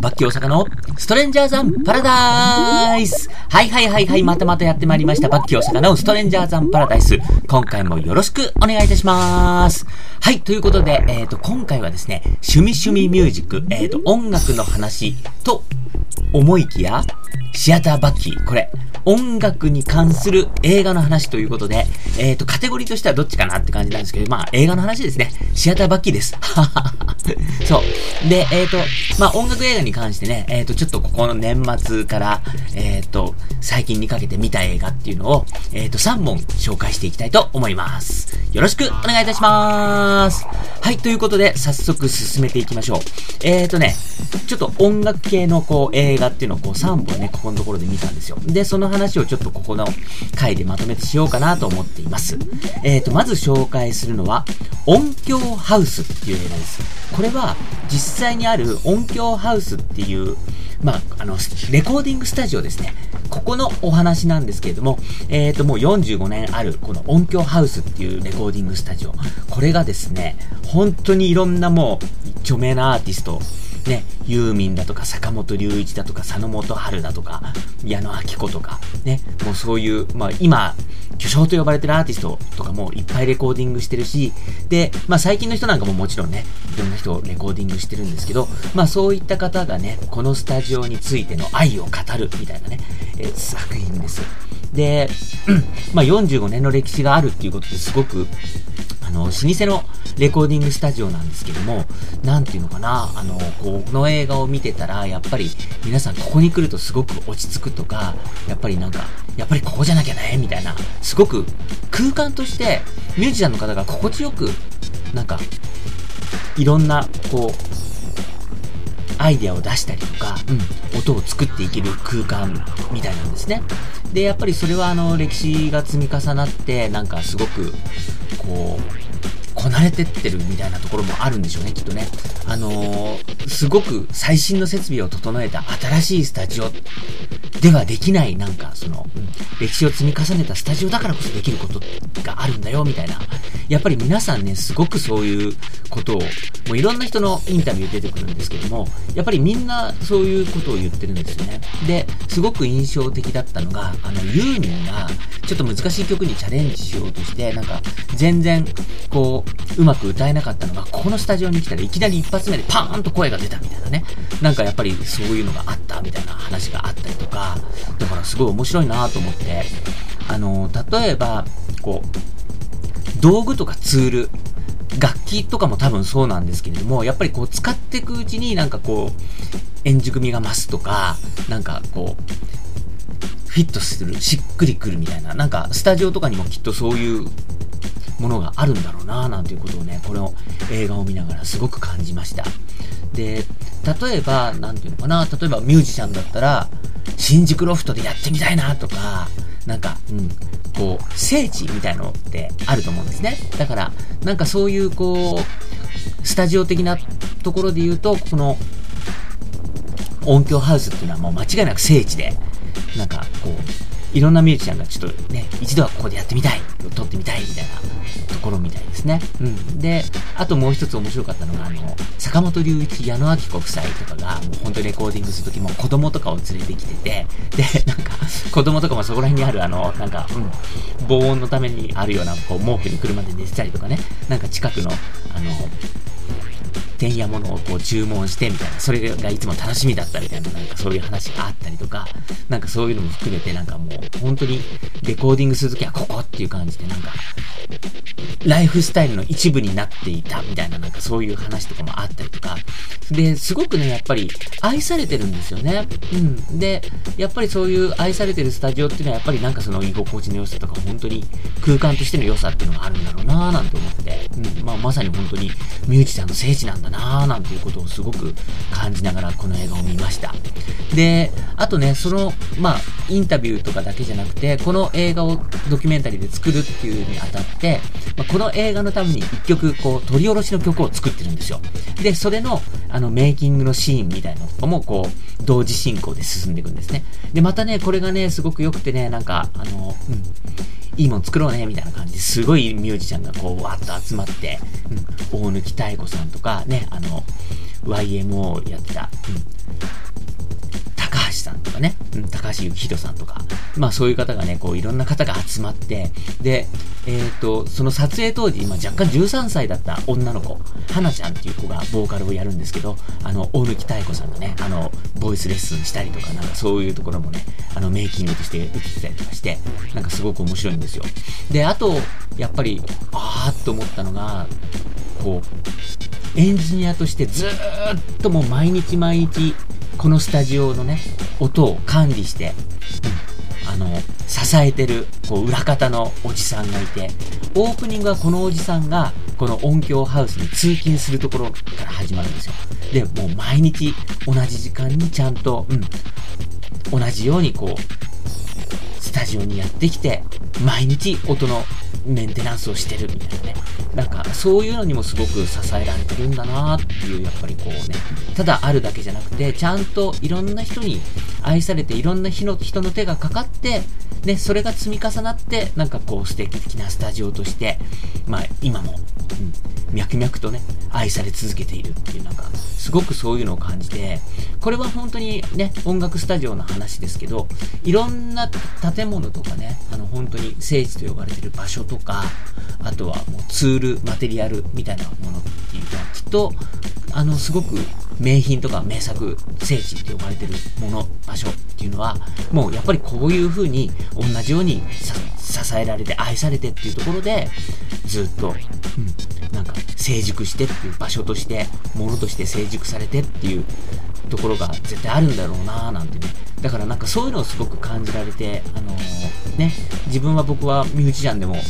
バッキー大阪のストレンジャーザンパラダイスはいはいはいはい、またまたやってまいりました。バッキー大阪のストレンジャーザンパラダイス。今回もよろしくお願いいたします。はい、ということで、えっ、ー、と、今回はですね、趣味趣味ミュージック、えっ、ー、と、音楽の話と思いきや、シアターバッキー。これ、音楽に関する映画の話ということで、えっ、ー、と、カテゴリーとしてはどっちかなって感じなんですけど、まあ、映画の話ですね。シアターバッキーです。そう。で、えっ、ー、と、まあ、音楽映画に関してね、えっ、ー、と、ちょっとここの年末から、えっ、と、最近にかけて見た映画っていうのを、えっ、と、3本紹介していきたいと思います。よろしくお願いいたします。はい、ということで、早速進めていきましょう。えっ、とね、ちょっと音楽系のこう、映画っていうのをこう、3本ね、ここのところで見たんですよ。で、その話をちょっとここの回でまとめてしようかなと思っています。えっ、と、まず紹介するのは、音響ハウスっていう映画です。これは、実際にある音響ハウスっていう、まあ、あの、レコーディングスタジオですね。ここのお話なんですけれども、えっ、ー、と、もう45年ある、この音響ハウスっていうレコーディングスタジオ。これがですね、本当にいろんなもう、著名なアーティスト、ね、ユーミンだとか、坂本龍一だとか、佐野元春だとか、矢野明子とか、ね、もうそういう、まあ今、巨匠と呼ばれてるアーティストとかもいっぱいレコーディングしてるし、で、まあ最近の人なんかももちろんね、いろんな人をレコーディングしてるんですけど、まあそういった方がね、このスタジオについての愛を語るみたいなね、えー、作品です。で、まあ45年の歴史があるっていうことですごくあの、老舗のレコーディングスタジオなんですけども、なんていうのかな、あの、この映画を見てたら、やっぱり皆さんここに来るとすごく落ち着くとか、やっぱりなんか、やっぱりここじゃなきゃね、みたいな、すごく空間としてミュージシャンの方が心地よく、なんか、いろんな、こう、アイデアを出したりとか、うん、音を作っていける空間みたいなんですね。で、やっぱりそれはあの歴史が積み重なって、なんかすごく、こう、こなれてってるみたいなところもあるんでしょうね、きっとね。あのー、すごく最新の設備を整えた新しいスタジオではできない、なんか、その、うん、歴史を積み重ねたスタジオだからこそできることがあるんだよ、みたいな。やっぱり皆さんね、すごくそういうことを、もういろんな人のインタビュー出てくるんですけども、やっぱりみんなそういうことを言ってるんですよね。で、すごく印象的だったのが、あの、ユーミンが、ちょっと難しい曲にチャレンジしようとして、なんか、全然、こう、うまく歌えなかったのが、ここのスタジオに来たらいきなり一発目でパーンと声が出たみたいなね。なんかやっぱりそういうのがあったみたいな話があったりとか、だからすごい面白いなと思って、あの、例えば、こう、道具とかツール、楽器とかも多分そうなんですけれども、やっぱりこう使っていくうちになんかこう、円熟味が増すとか、なんかこう、フィットする、しっくりくるみたいな、なんかスタジオとかにもきっとそういうものがあるんだろうななんていうことをね、この映画を見ながらすごく感じました。で、例えば、なんていうのかな、例えばミュージシャンだったら、新宿ロフトでやってみたいなとか、なんか、うん、こう、聖地みたいのってあると思うんですね。だから、なんかそういう、こう、スタジオ的なところで言うと、この、音響ハウスっていうのはもう間違いなく聖地で、なんかこう、いろんなミュージシャンがちょっとね、一度はここでやってみたい、撮ってみたいみたいなところみたいですね。うん。で、あともう一つ面白かったのが、あの、坂本龍一、矢野明子夫妻とかが、もう本当にレコーディングするときも子供とかを連れてきてて、で、なんか、子供とかもそこら辺にあるあの、なんか、うん、防音のためにあるような、こう、毛布に車で寝てたりとかね、なんか近くの、あの、てんやものをこう注文してみたいな、それがいつも楽しみだったみたいな、なんかそういう話があったりとか、なんかそういうのも含めてなんかもう本当にレコーディングするときはここっていう感じでなんか、ライフスタイルの一部になっていたみたいななんかそういう話とかもあったりとか、で、すごくね、やっぱり愛されてるんですよね。うん。で、やっぱりそういう愛されてるスタジオっていうのはやっぱりなんかその居心地の良さとか本当に空間としての良さっていうのがあるんだろうなぁなんて思って、うん。まあまさに本当にミュージシャンの聖地なんだなぁなんていうことをすごく感じながらこの映画を見ました。で、あとね、その、まあ、インタビューとかだけじゃなくて、この映画をドキュメンタリーで作るっていうにあたって、まあ、この映画のために一曲、こう、取り下ろしの曲を作ってるんですよ。で、それの、あの、メイキングのシーンみたいなのも、こう、同時進行で進んでいくんですね。で、またね、これがね、すごく良くてね、なんか、あの、うん、いいもん作ろうね、みたいな感じ。ですごいミュージシャンがこう、わっと集まって、うん、大貫妙子さんとか、ね、あの、YMO やってた、うん。橋さんとかね、高橋幸宏さんとか、まあそういう方がね、こういろんな方が集まって、で、えっ、ー、と、その撮影当時、今若干13歳だった女の子、花ちゃんっていう子がボーカルをやるんですけど、あの、大貫妙子さんがね、あの、ボイスレッスンしたりとか、なんかそういうところもね、あの、メイキングとして映ってたりとかして、なんかすごく面白いんですよ。で、あと、やっぱり、あーっと思ったのが、こう、エンジニアとしてずっともう毎日毎日このスタジオのね、音を管理して、うん、あの、支えてる、こう、裏方のおじさんがいて、オープニングはこのおじさんが、この音響ハウスに通勤するところから始まるんですよ。で、もう毎日同じ時間にちゃんと、うん、同じようにこう、スタジオにやってきて、毎日音のメンテナンスをしてるみたいなね。なんか、そういうのにもすごく支えられてるんだなっていう、やっぱりこうね、ただあるだけじゃなくて、ちゃんといろんな人に愛されて、いろんな人の人の手がかかって、ね、それが積み重なって、なんかこう素敵なスタジオとして、まあ今も、うん、脈々とね、愛され続けているっていう、なんか、すごくそういうのを感じて、これは本当にね、音楽スタジオの話ですけど、いろんな建物とかね、あの本当に聖地と呼ばれてる場所とか、あとはもうツール、マテリアルみたいなものっていうのは、きっと、あの、すごく名品とか名作、聖地って呼ばれてるもの、場所っていうのは、もうやっぱりこういう風に同じように支えられて愛されてっていうところで、ずっと、うん、なんか成熟してっていう場所として、ものとして成熟されてっていうところが絶対あるんだろうなぁなんてね。だからなんかそういうのをすごく感じられて、あのー、ね、自分は僕はミュージシャンでもね、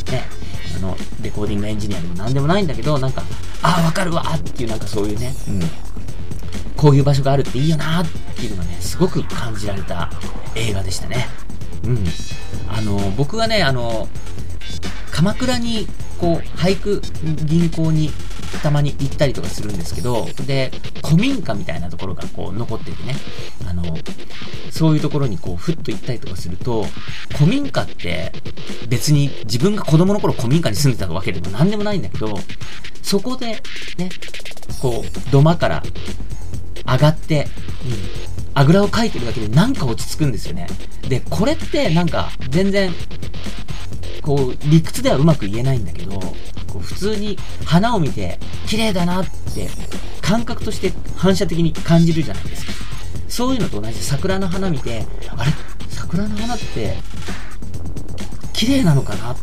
あの、レコーディングエンジニアでも何でもないんだけど、なんか、ああ、わかるわっていうなんかそういうね、うん。こういう場所があるっていいよなっていうのがね、すごく感じられた映画でしたね。うん。あの、僕がね、あの、鎌倉に、こう、俳句銀行にたまに行ったりとかするんですけど、で、古民家みたいなところがこう残っててね、あの、そういうところにこう、ふっと行ったりとかすると、古民家って別に自分が子供の頃古民家に住んでたわけでも何でもないんだけど、そこでね、こう、土間から上がって、うん、あぐらをかいてるだけでなんか落ち着くんですよね。で、これってなんか全然、こう、理屈ではうまく言えないんだけど、こう普通に花を見て綺麗だなって感覚として反射的に感じるじゃないですか。そういうのと同じで桜の花見て、あれ？桜の花って綺麗なのかな？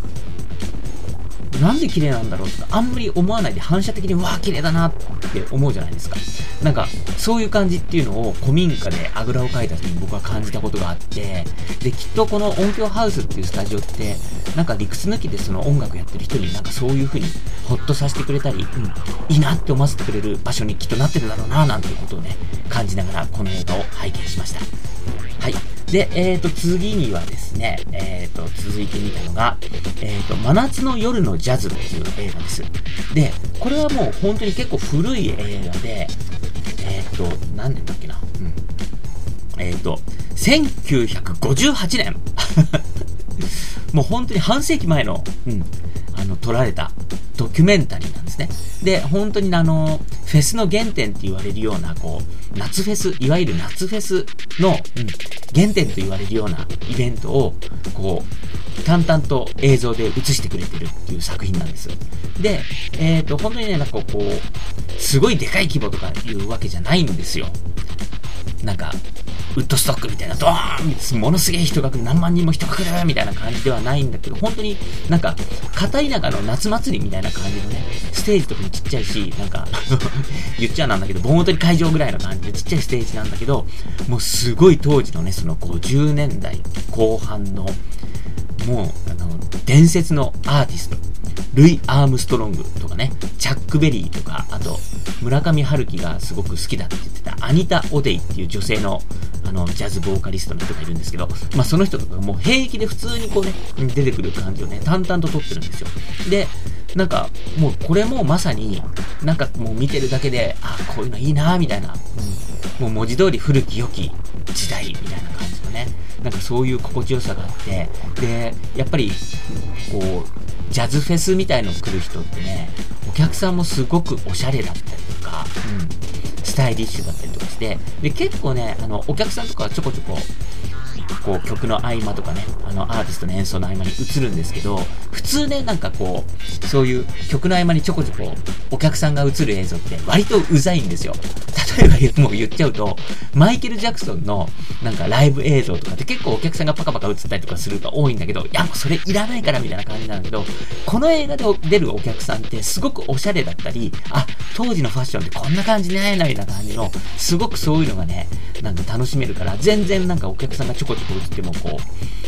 なんで綺麗なんだろうってあんまり思わないで反射的にわあ綺麗だなって思うじゃないですか。なんかそういう感じっていうのを古民家であぐらをかいた時に僕は感じたことがあってできっとこの音響ハウスっていうスタジオってなんか理屈抜きでその音楽やってる人になんかそういう風にホッとさせてくれたり、うん、いいなって思わせてくれる場所にきっとなってるだろうななんていうことをね感じながらこの映画を拝見しました。はい。で、えっ、ー、と、次にはですね、えっ、ー、と、続いてみたのが、えっ、ー、と、真夏の夜のジャズっていう映画です。で、これはもう本当に結構古い映画で、えっ、と、何年だっけな。うん。えっ、と、1958年 もう本当に半世紀前の、うん、あの、撮られたドキュメンタリーなんですね。で、本当にあの、フェスの原点って言われるような、こう、夏フェス、いわゆる夏フェスの、うん、原点と言われるようなイベントを、こう、淡々と映像で映してくれてるっていう作品なんです。で、えっ、ー、と、本当にね、なんかこう、すごいでかい規模とかいうわけじゃないんですよ。なんか、ウッドストックみたいな、ドーンものすげえ人が来る、何万人も人が来るみたいな感じではないんだけど、本当になんか、片田舎の夏祭りみたいな感じのね、ステージとかもちっちゃいし、なんか言っちゃなんだけど、盆踊り会場ぐらいの感じでちっちゃいステージなんだけど、もうすごい当時のね、その50年代後半の、もう、あの、伝説のアーティスト、ルイ・アームストロングとかね、チャック・ベリーとか、あと、村上春樹がすごく好きだって言ってたアニタ・オデイっていう女性のあのジャズボーカリストの人がいるんですけど、まあ、その人とかもう平気で普通にこうね、出てくる感じをね、淡々と撮ってるんですよ。で、なんか、もうこれもまさに、なんかもう見てるだけで、あ、こういうのいいなみたいな、うん、もう文字通り古き良き時代みたいな感じのね、なんかそういう心地よさがあって、で、やっぱり、こう、ジャズフェスみたいの来る人ってね、お客さんもすごくおしゃれだったりとか、うん、素タイリッシュだったりとかして、で、結構ね、あの、お客さんとかちょこちょこ、こう曲の合間とかね、あのアーティストの演奏の合間に映るんですけど、普通ね、なんかこう、そういう曲の合間にちょこちょこお客さんが映る映像って割とうざいんですよ。例えばもう言っちゃうと、マイケル・ジャクソンのなんかライブ映像とかって結構お客さんがパカパカ映ったりとかするが多いんだけど、いやもうそれいらないからみたいな感じなんだけど、この映画で出るお客さんってすごくおしゃれだったり、あ、当時のファッションってこんな感じね、みたいな感じの、すごくそういうのがね、なんか楽しめるから、全然なんかお客さんがちょこちょこ映ってもこ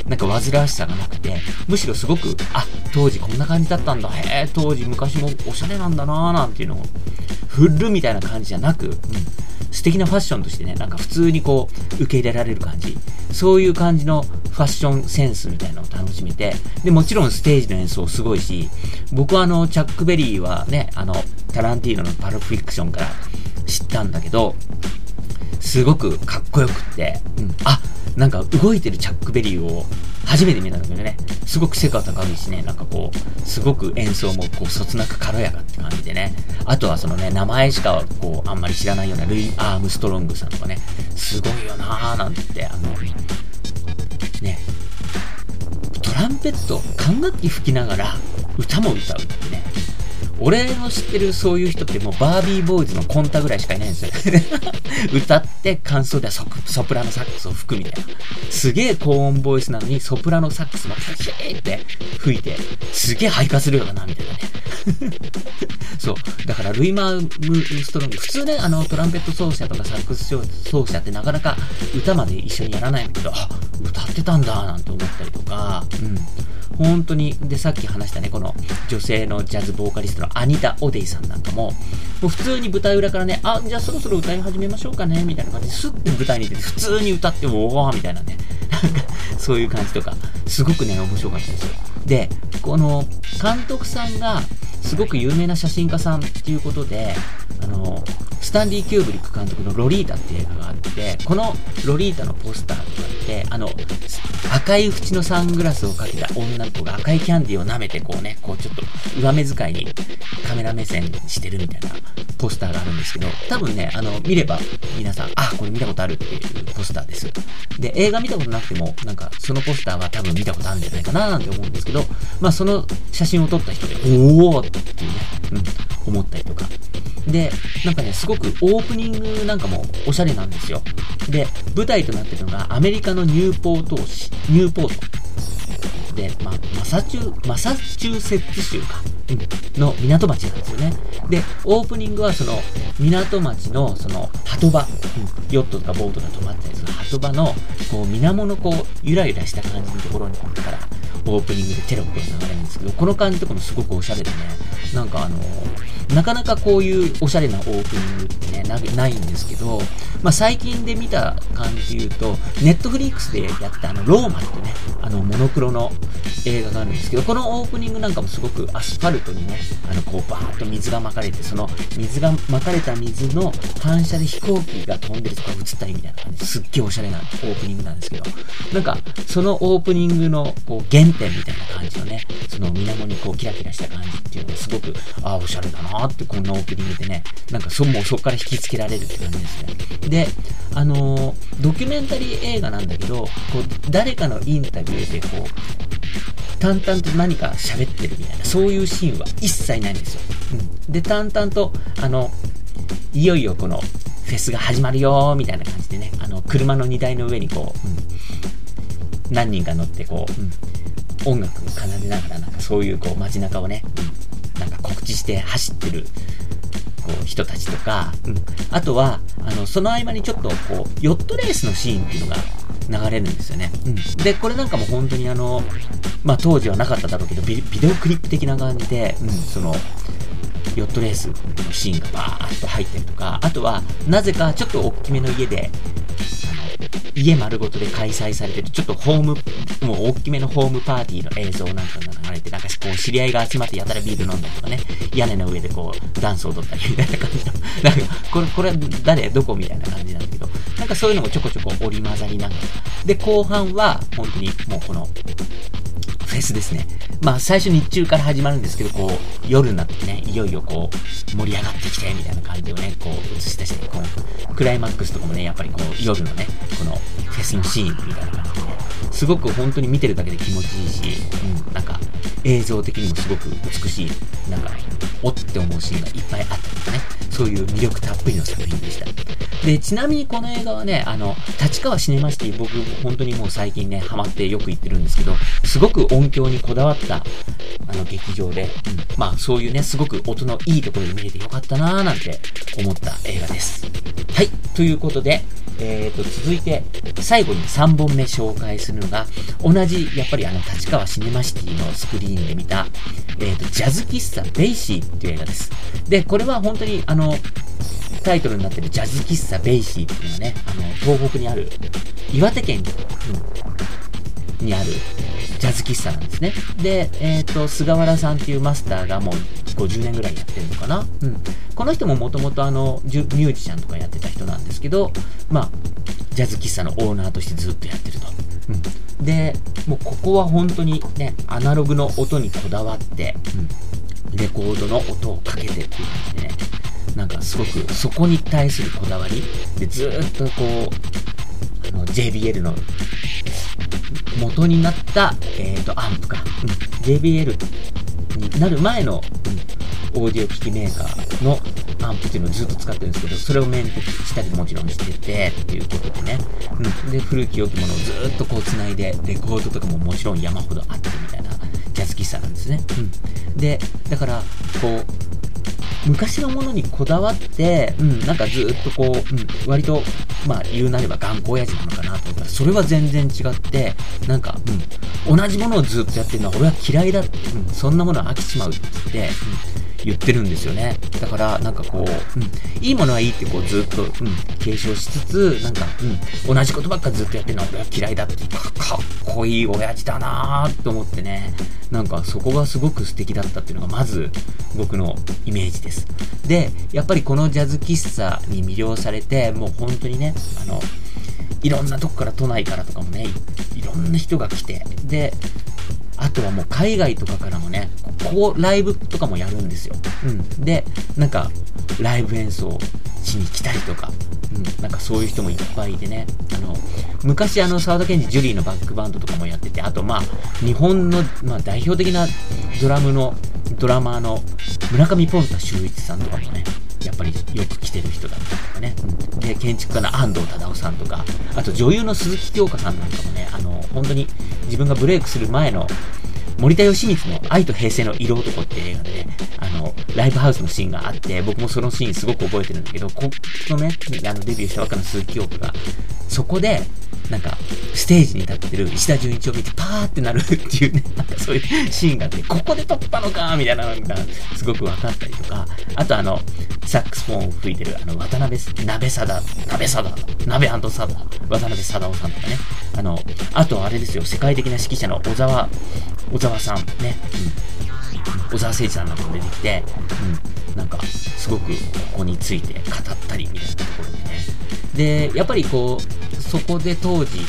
う、なんか煩わしさがなくて、むしろすごく、あ、当時こんな感じだったんだ、へえ、当時昔もおしゃれなんだなーなんていうのを、フルみたいな感じじゃなく、うん、素敵なファッションとしてね、なんか普通にこう、受け入れられる感じ。そういう感じのファッションセンスみたいなのを楽しめて、で、もちろんステージの演奏すごいし、僕はあの、チャックベリーはね、あの、タランティーノのパルフィクションから知ったんだけど、すごくかっこよくって、うん、あ、なんか動いてるチャックベリーを初めて見たんだけどね、すごく背が高いしね、なんかこう、すごく演奏もこう、そつなく軽やかって感じでね、あとはそのね、名前しかこう、あんまり知らないようなルイ・アームストロングさんとかね、すごいよなーなんてって、あの、ね、トランペット、管楽器吹きながら歌も歌うってね、俺の知ってるそういう人ってもうバービーボーイズのコンタぐらいしかいないんですよ。歌って感想ではソプラノサックスを吹くみたいな。すげえ高音ボイスなのにソプラノサックスもピシーって吹いて、すげえ肺活量だな、みたいなね。そう。だからルイマームストロング、普通ね、あのトランペット奏者とかサックス奏者ってなかなか歌まで一緒にやらないんだけど、あ、歌ってたんだ、なんて思ったりとか、うん。本当に、で、さっき話したね、この女性のジャズボーカリストのアニタ・オデイさんなんかも、もう普通に舞台裏からね、あ、じゃあそろそろ歌い始めましょうかね、みたいな感じで、スッて舞台に出て、普通に歌って、おーみたいなね、なんか、そういう感じとか、すごくね、面白かったですよ。で、この監督さんが、すごく有名な写真家さんっていうことで、あの、スタンディ・キューブリック監督のロリータっていう映画があって、このロリータのポスターとかって、あの、赤い縁のサングラスをかけた女の子が赤いキャンディーを舐めてこうね、こうちょっと上目遣いにカメラ目線してるみたいなポスターがあるんですけど、多分ね、あの、見れば皆さん、あ、これ見たことあるっていうポスターです。で、映画見たことなくても、なんかそのポスターは多分見たことあるんじゃないかななんて思うんですけど、まあその写真を撮った人で、おーっていうね、うん、思ったりとか。で、なんかね、すごくオープニングなんかもおしゃれなんですよ。で、舞台となってるのがアメリカのニューポート市、ニューポート。で、まあ、マサチュー、マサチューセッツ州か、の港町なんですよね。で、オープニングはその港町のその鳩場、うん、ヨットとかボートが止まったりする鳩場の、こう、水面のこう、ゆらゆらした感じのところにこから、オープニングでテロップが流れるんですけど、この感じとかもすごくおしゃれでね、なんかあのー、なかなかこういうおしゃれなオープニングってね、ないんですけど、まあ、最近で見た感じで言うと、ネットフリックスでやったあの、ローマってね、あの、モノクロの映画があるんですけど、このオープニングなんかもすごくアスファルトにね、あの、こう、バーッと水がまかれて、その水がまかれた水の反射で飛行機が飛んでるとか映ったりみたいな感じですっげえおしゃれなオープニングなんですけど、なんか、そのオープニングのこう原点みたいな感じのね、その水面にこうキラキラした感じっていうのがすごく、ああ、おしゃれだなってこんなオープニングでね、なんかそ、もうそこから引きつけられるって感じですね。で、あのー、ドキュメンタリー映画なんだけど、こう、誰かのインタビューでこう、淡々と何か喋ってるみたいな、そういうシーンは一切ないんですよ。うん。で、淡々と、あの、いよいよこの、フェスが始まるよみたいな感じでね、あの、車の荷台の上にこう、うん、何人か乗ってこう、うん、音楽を奏でながら、なんかそういうこう街中をね、うん、なんか告知して走ってる、こう人たちとか、うん、あとは、あの、その合間にちょっとこう、ヨットレースのシーンっていうのが流れるんですよね。うん。で、これなんかも本当にあの、まあ当時はなかっただろうけど、ビデオクリップ的な感じで、うん、その、ヨットレースのシーンがバーッと入ったりとか、あとは、なぜかちょっと大きめの家で、家丸ごとで開催されてる、ちょっとホーム、もう大きめのホームパーティーの映像なんかが流れて、なんかこう知り合いが集まってやたらビール飲んだりとかね、屋根の上でこうダンスを踊ったりみたいな感じの、なんかこれ、これ誰どこみたいな感じなんだけど、なんかそういうのもちょこちょこ織り交ざりながら、で、後半は本当にもうこの、フェスですね。まあ最初日中から始まるんですけど、こう、夜になってね、いよいよこう、盛り上がってきて、みたいな感じをね、こう、映し出して、こう、クライマックスとかもね、やっぱりこう、夜のね、このフェスのシーンみたいな感じで、すごく本当に見てるだけで気持ちいいし、うん、なんか、映像的にもすごく美しい、なんか、おって思うシーンがいっぱいあったりとかね、そういう魅力たっぷりの作品でした。で、ちなみにこの映画はね、あの、立川シネマシティ、僕、本当にもう最近ね、ハマってよく行ってるんですけど、すごく音響にこだわった、あの、劇場で、うん、まあ、そういうね、すごく音のいいところで見れてよかったなーなんて思った映画です。はい、ということで、えーと、続いて、最後に3本目紹介するのが、同じ、やっぱりあの、立川シネマシティのスクリーンで見た、えーと、ジャズ喫茶ベイシーっていう映画です。で、これは本当に、あの、タイトルになってるジャズ喫茶ベイシーっていうのはね、あの、東北にある、岩手県にあるジャズ喫茶なんですね。で、えっ、ー、と、菅原さんっていうマスターがもう50年ぐらいやってるのかな。うん。この人ももともとあの、ミュージシャンとかやってた人なんですけど、まあ、ジャズ喫茶のオーナーとしてずっとやってると。うん。で、もうここは本当にね、アナログの音にこだわって、うん、レコードの音をかけてっていう感じでね、なんかすごくそこに対するこだわりでずっとこうあの JBL の元になった、えーと、アンプか、うん、JBL になる前の、うん、オーディオ機器メーカーのアンプっていうのをずっと使ってるんですけど、それをメンテしたりもちろんしてて、っていうことでね。うん。で、古き良きものをずっとこう繋いで、レコードとかももちろん山ほどあってみたいなジャズ喫茶なんですね。うん。で、だから、こう、昔のものにこだわって、うん、なんかずっとこう、うん、割と、まあ言うなれば頑固親父なのかなと思った。ら、それは全然違って、なんか、うん、同じものをずっとやってるのは俺は嫌いだって、うん、そんなものは飽きちまうって言って、うん言ってるんですよね。だから、なんかこう、うん、いいものはいいってこうずっと、うん、継承しつつ、なんか、うん、同じことばっかずっとやってるのは俺は嫌いだってか、かっこいい親父だなーって思ってね、なんかそこがすごく素敵だったっていうのがまず僕のイメージです。で、やっぱりこのジャズ喫茶に魅了されて、もう本当にね、あの、いろんなとこから都内からとかもね、いろんな人が来て、で、あとはもう海外とかからもね、ここライブとかもやるんですよ。うん。で、なんか、ライブ演奏しに来たりとか、うん、なんかそういう人もいっぱいいてね、あの、昔あの、沢田研二ジュリーのバックバンドとかもやってて、あとまあ、日本の、まあ代表的なドラムの、ドラマーの村上ポンタ秀一さんとかもね、やっぱりよく来てる人だったりとかね。うん、で、建築家の安藤忠雄さんとか、あと女優の鈴木京香さんなんかもね、あの、本当に自分がブレイクする前の森田義満の愛と平成の色男っていう映画でね、あの、ライブハウスのシーンがあって、僕もそのシーンすごく覚えてるんだけど、このね、あのデビューしたばっかの鈴木京子が、そこで、なんか、ステージに立ってる石田純一を見てパーってなるっていうね、なんかそういうシーンがあって、ここで撮ったのかみたいなのがすごく分かったりとか、あとあの、サックスフォンを吹いてる、あの、渡辺、鍋貞、鍋貞、鍋サダ、渡辺貞夫さんとかね、あの、あとあれですよ、世界的な指揮者の小澤、小澤さんね、うん、小沢誠二さんなんかも出てきて、うん、なんか、すごくここについて語ったりみたいなところでね。で、やっぱりこう、そこで当時、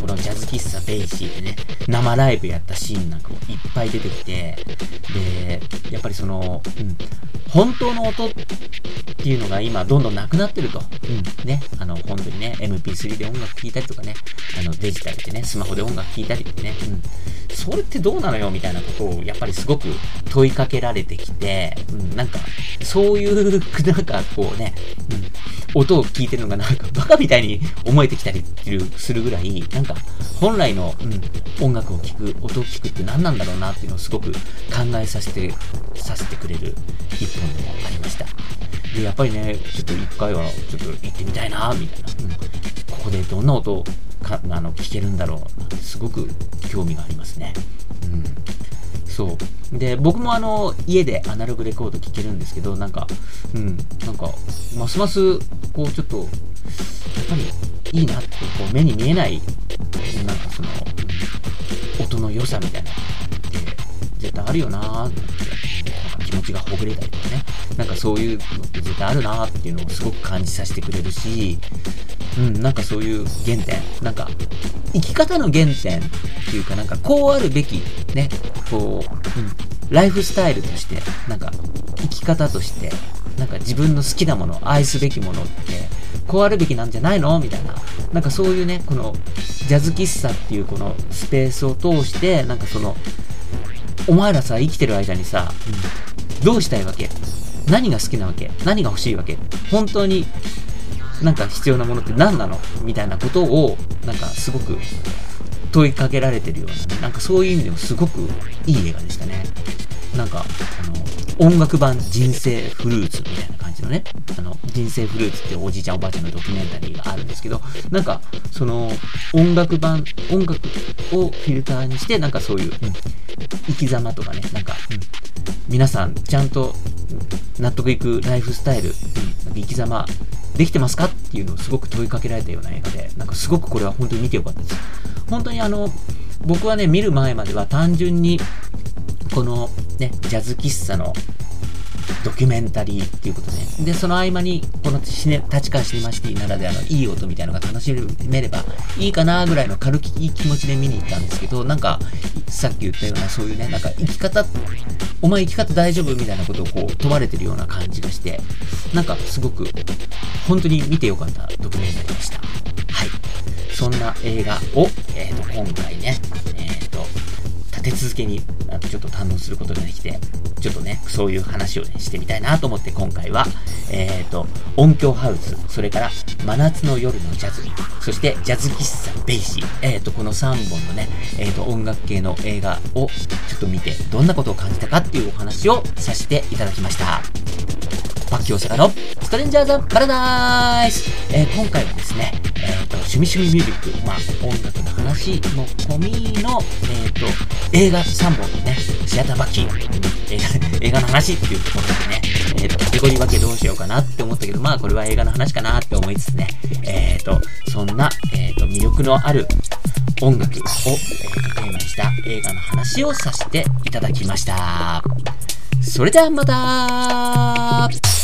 このジャズ喫茶ベイシーでね、生ライブやったシーンなんかもいっぱい出てきて、で、やっぱりその、うん、本当の音っていうのが今どんどんなくなってると。うん。ね。あの、本当にね、MP3 で音楽聴いたりとかね、あの、デジタルでね、スマホで音楽聴いたりってね、うん。それってどうなのよみたいなことを、やっぱりすごく問いかけられてきて、うん、なんか、そういう、なんかこうね、うん、音を聞いてるのがなんかバカみたいに思えてきたりするぐらい、なんか、本来の、うん、音楽を聴く、音を聴くって何なんだろうなっていうのをすごく考えさせて、させてくれる一本でもありました。で、やっぱりね、ちょっと一回はちょっと行ってみたいな、みたいな。うん、ここでどんな音かあの聞けるんだろうなんてすごく興味がありますね。うんそうで僕もあの家でアナログレコード聴けるんですけどなんかうんなんかますますこうちょっとやっぱりいいなってこう目に見えないうん、音の良さみたいなって絶対あるよなーって気持ちがほぐれたりとかねなんかそういうのって絶対あるなーっていうのをすごく感じさせてくれるしうん、なんかそういう原点、なんか、生き方の原点っていうか、なんかこうあるべき、ね、こう、うん、ライフスタイルとして、なんか、生き方として、なんか自分の好きなもの、愛すべきものって、こうあるべきなんじゃないのみたいな。なんかそういうね、この、ジャズ喫茶っていうこのスペースを通して、なんかその、お前らさ、生きてる間にさ、どうしたいわけ？何が好きなわけ？何が欲しいわけ？本当になんか必要なものって何なの？みたいなことを、なんかすごく問いかけられてるようなね、なんかそういう意味でもすごくいい映画でしたね。なんか、あの、音楽版人生フルーツみたいな。のね、あの、人生フルーツっていうおじいちゃんおばあちゃんのドキュメンタリーがあるんですけど、なんか、その、音楽版、音楽をフィルターにして、なんかそういう、うん、生き様とかね、なんか、うん、皆さん、ちゃんと、納得いくライフスタイル、うん、なんか生き様、できてますかっていうのをすごく問いかけられたような映画で、なんかすごくこれは本当に見てよかったです。本当にあの、僕はね、見る前までは単純に、このね、ジャズ喫茶のドキュメンタリーっていうことで、で、その合間に、このシネ立川シネマシティならではのいい音みたいなのが楽しめればいいかなぐらいの軽い気持ちで見に行ったんですけど、なんか、さっき言ったようなそういうね、なんか生き方、お前生き方大丈夫みたいなことをこう問われてるような感じがして、なんかすごく、本当に見てよかったドキュメンタリーでした。はい。そんな映画を、えっ、ー、と、今回ね、えっ、ー、と、立て続けにちょっと堪能することができて、ちょっとね、そういう話をね、してみたいなと思って今回は、えっ、ー、と、音響ハウス、それから真夏の夜のジャズ、そしてジャズ喫茶ベイシー、えっ、ー、と、この3本のね、えっ、ー、と、音楽系の映画をちょっと見て、どんなことを感じたかっていうお話をさせていただきました。バッキ大阪の。ストレンジャーザ・パラダイス、えー、今回はですね、えっ、ー、と、趣味趣味ミュージック、まあ、音楽の話も込みの、えっ、ー、と、映画3本ね、シアターバキー、映画、映画の話っていうところでね、えっ、と、カテゴリー分けどうしようかなって思ったけど、まあ、これは映画の話かなって思いつつね、えっ、と、そんな、えっ、と、魅力のある音楽を、えー、テーマにした映画の話をさせていただきました。それではまた